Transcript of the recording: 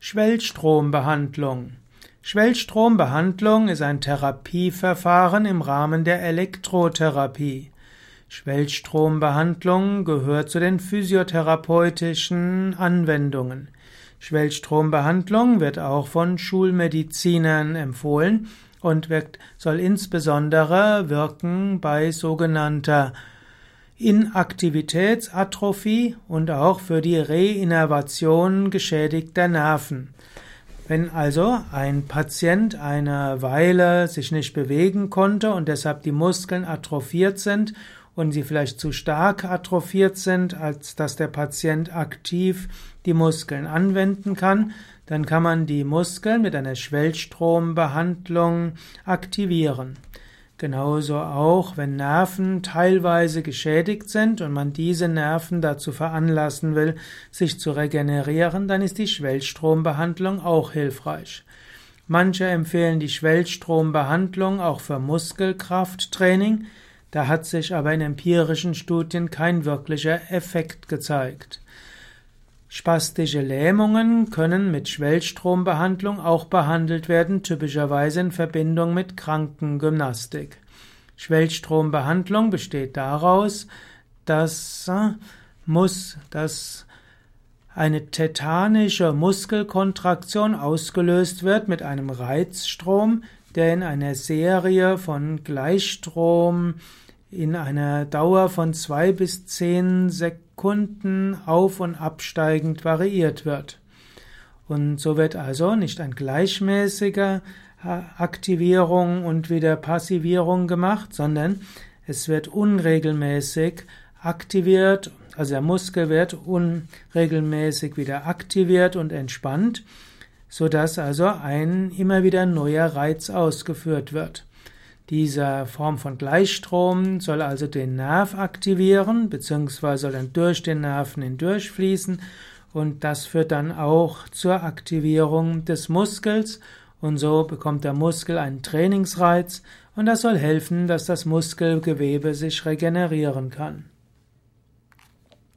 Schwellstrombehandlung. Schwellstrombehandlung ist ein Therapieverfahren im Rahmen der Elektrotherapie. Schwellstrombehandlung gehört zu den physiotherapeutischen Anwendungen. Schwellstrombehandlung wird auch von Schulmedizinern empfohlen und wirkt, soll insbesondere wirken bei sogenannter Inaktivitätsatrophie und auch für die Reinnervation geschädigter Nerven. Wenn also ein Patient eine Weile sich nicht bewegen konnte und deshalb die Muskeln atrophiert sind und sie vielleicht zu stark atrophiert sind, als dass der Patient aktiv die Muskeln anwenden kann, dann kann man die Muskeln mit einer Schwellstrombehandlung aktivieren. Genauso auch, wenn Nerven teilweise geschädigt sind und man diese Nerven dazu veranlassen will, sich zu regenerieren, dann ist die Schwellstrombehandlung auch hilfreich. Manche empfehlen die Schwellstrombehandlung auch für Muskelkrafttraining, da hat sich aber in empirischen Studien kein wirklicher Effekt gezeigt. Spastische Lähmungen können mit Schwellstrombehandlung auch behandelt werden, typischerweise in Verbindung mit Krankengymnastik. Schwellstrombehandlung besteht daraus, dass äh, muss, dass eine tetanische Muskelkontraktion ausgelöst wird mit einem Reizstrom, der in einer Serie von Gleichstrom in einer Dauer von zwei bis zehn Sekunden auf- und absteigend variiert wird. Und so wird also nicht ein gleichmäßiger Aktivierung und wieder Passivierung gemacht, sondern es wird unregelmäßig aktiviert, also der Muskel wird unregelmäßig wieder aktiviert und entspannt, so dass also ein immer wieder neuer Reiz ausgeführt wird. Dieser Form von Gleichstrom soll also den Nerv aktivieren, beziehungsweise soll dann durch den Nerven hindurchfließen. Und das führt dann auch zur Aktivierung des Muskels. Und so bekommt der Muskel einen Trainingsreiz. Und das soll helfen, dass das Muskelgewebe sich regenerieren kann.